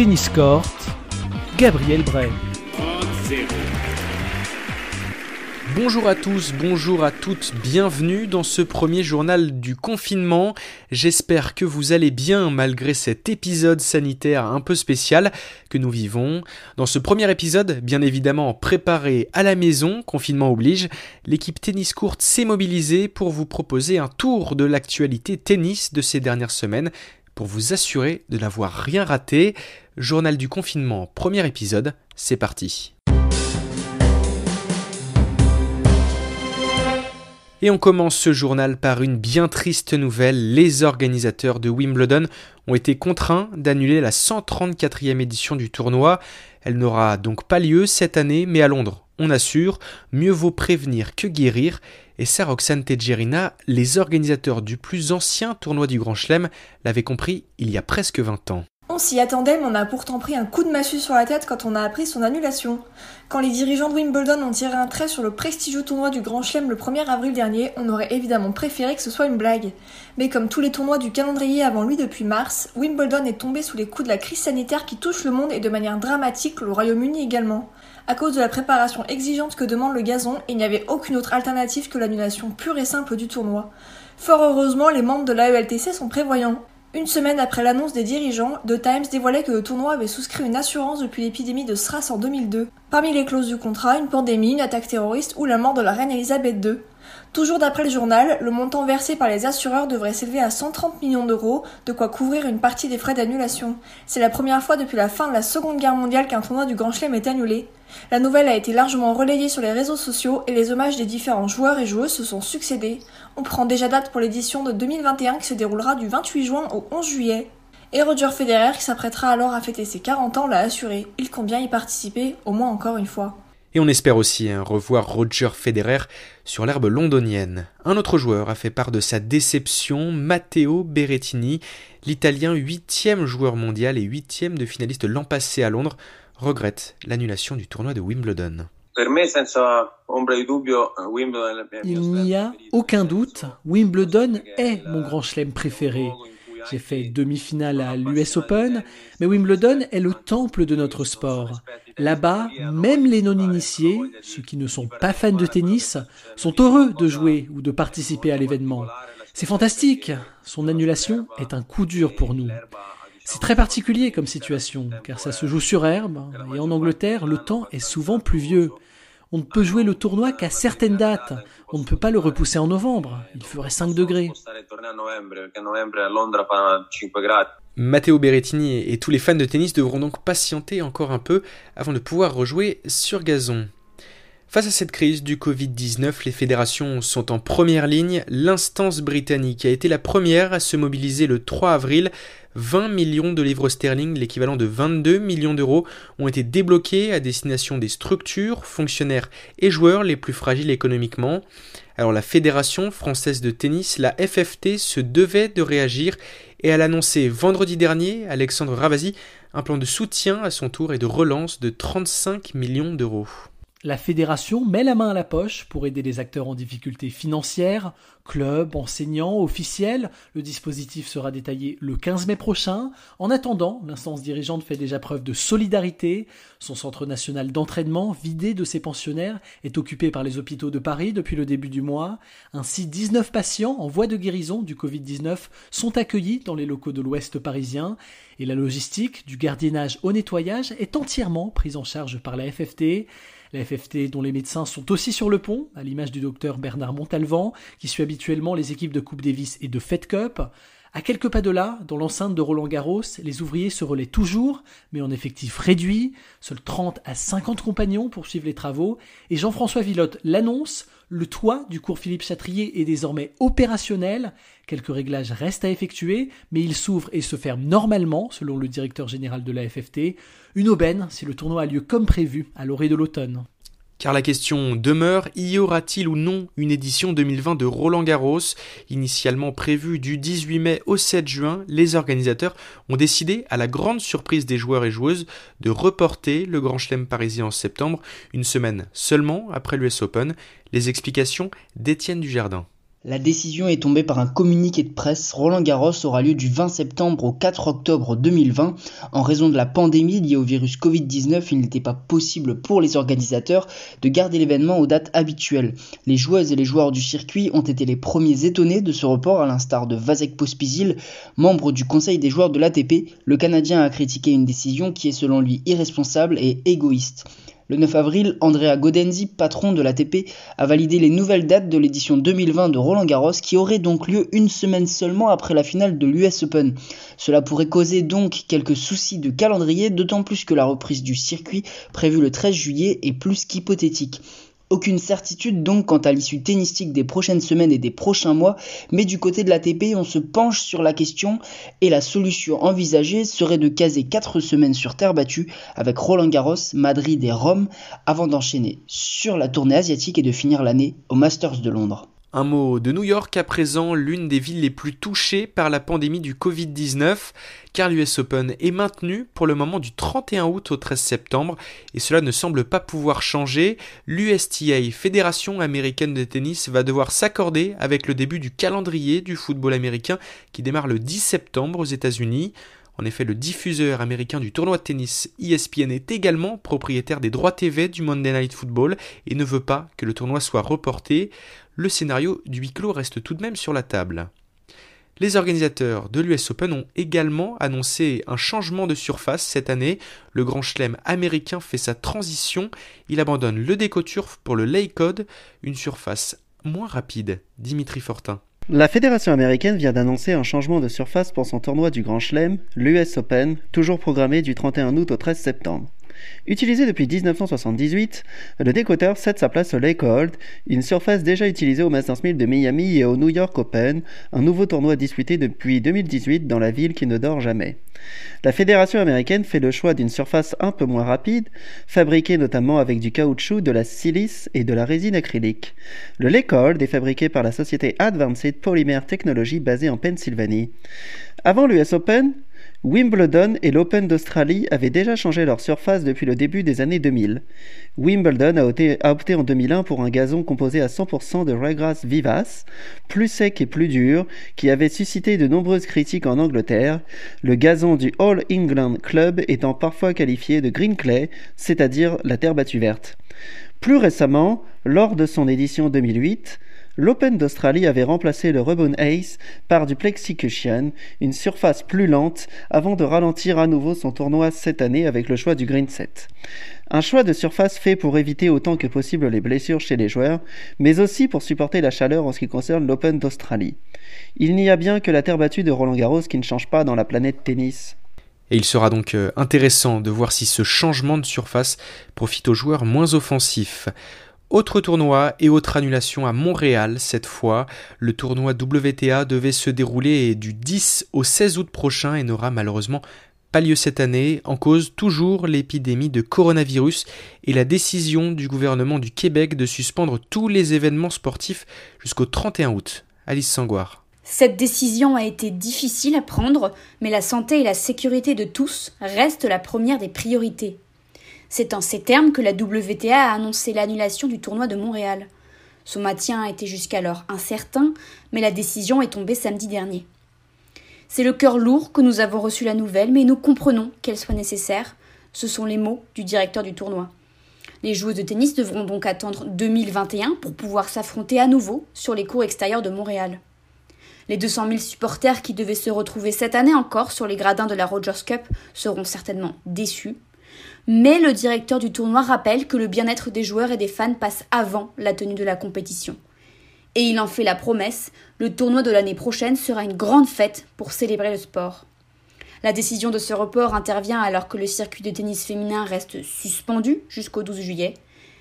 Tennis Court, Gabriel Bray. Bonjour à tous, bonjour à toutes, bienvenue dans ce premier journal du confinement. J'espère que vous allez bien malgré cet épisode sanitaire un peu spécial que nous vivons. Dans ce premier épisode, bien évidemment préparé à la maison, confinement oblige, l'équipe tennis courte s'est mobilisée pour vous proposer un tour de l'actualité tennis de ces dernières semaines pour vous assurer de n'avoir rien raté. Journal du confinement, premier épisode, c'est parti. Et on commence ce journal par une bien triste nouvelle. Les organisateurs de Wimbledon ont été contraints d'annuler la 134e édition du tournoi. Elle n'aura donc pas lieu cette année, mais à Londres. On assure, mieux vaut prévenir que guérir. Et ça, Roxane les organisateurs du plus ancien tournoi du Grand Chelem, l'avaient compris il y a presque 20 ans. On s'y attendait, mais on a pourtant pris un coup de massue sur la tête quand on a appris son annulation. Quand les dirigeants de Wimbledon ont tiré un trait sur le prestigieux tournoi du Grand Chelem le 1er avril dernier, on aurait évidemment préféré que ce soit une blague. Mais comme tous les tournois du calendrier avant lui depuis mars, Wimbledon est tombé sous les coups de la crise sanitaire qui touche le monde et de manière dramatique le Royaume-Uni également. À cause de la préparation exigeante que demande le gazon, il n'y avait aucune autre alternative que l'annulation pure et simple du tournoi. Fort heureusement, les membres de l'AELTC sont prévoyants. Une semaine après l'annonce des dirigeants, The Times dévoilait que le tournoi avait souscrit une assurance depuis l'épidémie de SRAS en 2002. Parmi les clauses du contrat, une pandémie, une attaque terroriste ou la mort de la reine Elisabeth II. Toujours d'après le journal, le montant versé par les assureurs devrait s'élever à 130 millions d'euros, de quoi couvrir une partie des frais d'annulation. C'est la première fois depuis la fin de la Seconde Guerre mondiale qu'un tournoi du Grand Chelem est annulé. La nouvelle a été largement relayée sur les réseaux sociaux et les hommages des différents joueurs et joueuses se sont succédés. On prend déjà date pour l'édition de 2021 qui se déroulera du 28 juin au 11 juillet. Et Roger Federer, qui s'apprêtera alors à fêter ses 40 ans, l'a assuré. Il bien y participer, au moins encore une fois. Et on espère aussi hein, revoir Roger Federer sur l'herbe londonienne. Un autre joueur a fait part de sa déception, Matteo Berrettini, l'Italien huitième joueur mondial et huitième de finaliste l'an passé à Londres, regrette l'annulation du tournoi de Wimbledon. Il n'y a aucun doute, Wimbledon est mon grand chelem préféré. J'ai fait demi-finale à l'US Open, mais Wimbledon est le temple de notre sport. Là-bas, même les non-initiés, ceux qui ne sont pas fans de tennis, sont heureux de jouer ou de participer à l'événement. C'est fantastique. Son annulation est un coup dur pour nous. C'est très particulier comme situation, car ça se joue sur herbe, et en Angleterre, le temps est souvent pluvieux. On ne peut jouer le tournoi qu'à certaines dates. On ne peut pas le repousser en novembre. Il ferait 5 degrés. Matteo Berrettini et tous les fans de tennis devront donc patienter encore un peu avant de pouvoir rejouer sur gazon. Face à cette crise du Covid-19, les fédérations sont en première ligne. L'instance britannique a été la première à se mobiliser le 3 avril 20 millions de livres sterling, l'équivalent de 22 millions d'euros, ont été débloqués à destination des structures, fonctionnaires et joueurs les plus fragiles économiquement. Alors la Fédération française de tennis, la FFT, se devait de réagir et elle a annoncé vendredi dernier, Alexandre Ravasi, un plan de soutien à son tour et de relance de 35 millions d'euros. La fédération met la main à la poche pour aider les acteurs en difficulté financière, clubs, enseignants, officiels. Le dispositif sera détaillé le 15 mai prochain. En attendant, l'instance dirigeante fait déjà preuve de solidarité. Son centre national d'entraînement, vidé de ses pensionnaires, est occupé par les hôpitaux de Paris depuis le début du mois. Ainsi, 19 patients en voie de guérison du Covid-19 sont accueillis dans les locaux de l'Ouest parisien. Et la logistique du gardiennage au nettoyage est entièrement prise en charge par la FFT. La FFT dont les médecins sont aussi sur le pont, à l'image du docteur Bernard Montalvan, qui suit habituellement les équipes de Coupe Davis et de Fed Cup. À quelques pas de là, dans l'enceinte de Roland Garros, les ouvriers se relaient toujours, mais en effectif réduit. Seuls 30 à 50 compagnons poursuivent les travaux. Et Jean-François Villotte l'annonce, le toit du cours Philippe Chatrier est désormais opérationnel. Quelques réglages restent à effectuer, mais il s'ouvre et se ferme normalement, selon le directeur général de la FFT. Une aubaine si le tournoi a lieu comme prévu à l'orée de l'automne. Car la question demeure, y aura-t-il ou non une édition 2020 de Roland Garros? Initialement prévue du 18 mai au 7 juin, les organisateurs ont décidé, à la grande surprise des joueurs et joueuses, de reporter le Grand Chelem parisien en septembre, une semaine seulement après l'US Open. Les explications d'Étienne Dujardin. La décision est tombée par un communiqué de presse. Roland Garros aura lieu du 20 septembre au 4 octobre 2020. En raison de la pandémie liée au virus Covid-19, il n'était pas possible pour les organisateurs de garder l'événement aux dates habituelles. Les joueuses et les joueurs du circuit ont été les premiers étonnés de ce report, à l'instar de Vasek Pospisil, membre du conseil des joueurs de l'ATP. Le Canadien a critiqué une décision qui est selon lui irresponsable et égoïste. Le 9 avril, Andrea Godenzi, patron de l'ATP, a validé les nouvelles dates de l'édition 2020 de Roland Garros qui aurait donc lieu une semaine seulement après la finale de l'US Open. Cela pourrait causer donc quelques soucis de calendrier, d'autant plus que la reprise du circuit prévue le 13 juillet est plus qu'hypothétique. Aucune certitude donc quant à l'issue tennistique des prochaines semaines et des prochains mois, mais du côté de l'ATP, on se penche sur la question et la solution envisagée serait de caser 4 semaines sur terre battue avec Roland Garros, Madrid et Rome avant d'enchaîner sur la tournée asiatique et de finir l'année au Masters de Londres. Un mot de New York à présent, l'une des villes les plus touchées par la pandémie du Covid-19, car l'US Open est maintenu pour le moment du 31 août au 13 septembre, et cela ne semble pas pouvoir changer. L'USTA, Fédération américaine de tennis, va devoir s'accorder avec le début du calendrier du football américain qui démarre le 10 septembre aux États-Unis. En effet, le diffuseur américain du tournoi de tennis ESPN est également propriétaire des droits TV du Monday Night Football et ne veut pas que le tournoi soit reporté. Le scénario du huis clos reste tout de même sur la table. Les organisateurs de l'US Open ont également annoncé un changement de surface cette année. Le Grand Chelem américain fait sa transition. Il abandonne le DecoTurf pour le Lay Code, une surface moins rapide. Dimitri Fortin. La fédération américaine vient d'annoncer un changement de surface pour son tournoi du Grand Chelem, l'US Open, toujours programmé du 31 août au 13 septembre. Utilisé depuis 1978, le décoteur cède sa place au Lake Hold, une surface déjà utilisée au Masters 1000 de Miami et au New York Open, un nouveau tournoi disputé depuis 2018 dans la ville qui ne dort jamais. La fédération américaine fait le choix d'une surface un peu moins rapide, fabriquée notamment avec du caoutchouc, de la silice et de la résine acrylique. Le Lake Hold est fabriqué par la société Advanced Polymer Technology basée en Pennsylvanie. Avant l'US Open, Wimbledon et l'Open d'Australie avaient déjà changé leur surface depuis le début des années 2000. Wimbledon a opté, en 2001 pour un gazon composé à 100% de ryegrass vivace, plus sec et plus dur, qui avait suscité de nombreuses critiques en Angleterre, le gazon du All England Club étant parfois qualifié de green clay, c'est-à-dire la terre battue verte. Plus récemment, lors de son édition 2008, l'Open d'Australie avait remplacé le Rebone Ace par du Plexicushion, une surface plus lente, avant de ralentir à nouveau son tournoi cette année avec le choix du Green Set. Un choix de surface fait pour éviter autant que possible les blessures chez les joueurs, mais aussi pour supporter la chaleur en ce qui concerne l'Open d'Australie. Il n'y a bien que la terre battue de Roland Garros qui ne change pas dans la planète tennis. Et il sera donc euh, intéressant de voir si ce changement de surface profite aux joueurs moins offensifs. Autre tournoi et autre annulation à Montréal cette fois. Le tournoi WTA devait se dérouler du 10 au 16 août prochain et n'aura malheureusement pas lieu cette année, en cause toujours l'épidémie de coronavirus et la décision du gouvernement du Québec de suspendre tous les événements sportifs jusqu'au 31 août. Alice Sangoire. Cette décision a été difficile à prendre, mais la santé et la sécurité de tous restent la première des priorités. C'est en ces termes que la WTA a annoncé l'annulation du tournoi de Montréal. Son maintien était jusqu'alors incertain, mais la décision est tombée samedi dernier. C'est le cœur lourd que nous avons reçu la nouvelle, mais nous comprenons qu'elle soit nécessaire. Ce sont les mots du directeur du tournoi. Les joueuses de tennis devront donc attendre 2021 pour pouvoir s'affronter à nouveau sur les cours extérieurs de Montréal. Les 200 000 supporters qui devaient se retrouver cette année encore sur les gradins de la Rogers Cup seront certainement déçus mais le directeur du tournoi rappelle que le bien-être des joueurs et des fans passe avant la tenue de la compétition. Et il en fait la promesse, le tournoi de l'année prochaine sera une grande fête pour célébrer le sport. La décision de ce report intervient alors que le circuit de tennis féminin reste suspendu jusqu'au 12 juillet,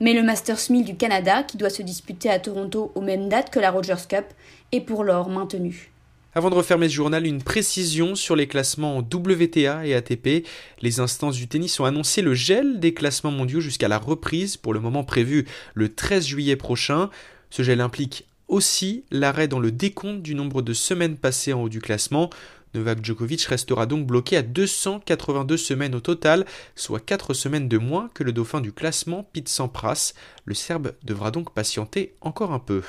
mais le Masters 1000 du Canada, qui doit se disputer à Toronto aux mêmes dates que la Rogers Cup, est pour l'or maintenu. Avant de refermer ce journal, une précision sur les classements WTA et ATP. Les instances du tennis ont annoncé le gel des classements mondiaux jusqu'à la reprise, pour le moment prévu le 13 juillet prochain. Ce gel implique aussi l'arrêt dans le décompte du nombre de semaines passées en haut du classement. Novak Djokovic restera donc bloqué à 282 semaines au total, soit 4 semaines de moins que le dauphin du classement Pete Sampras. Le Serbe devra donc patienter encore un peu.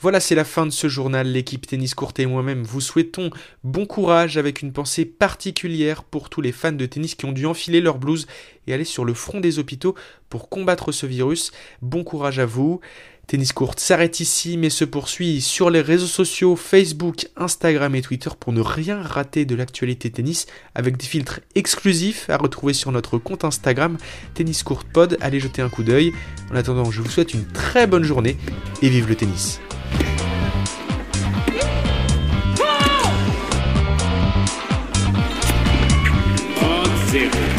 Voilà, c'est la fin de ce journal. L'équipe Tennis Court et moi-même vous souhaitons bon courage avec une pensée particulière pour tous les fans de tennis qui ont dû enfiler leur blouse et aller sur le front des hôpitaux pour combattre ce virus. Bon courage à vous. Tennis Court s'arrête ici mais se poursuit sur les réseaux sociaux Facebook, Instagram et Twitter pour ne rien rater de l'actualité tennis avec des filtres exclusifs à retrouver sur notre compte Instagram Tennis Court Pod. Allez jeter un coup d'œil. En attendant, je vous souhaite une très bonne journée et vive le tennis. zero.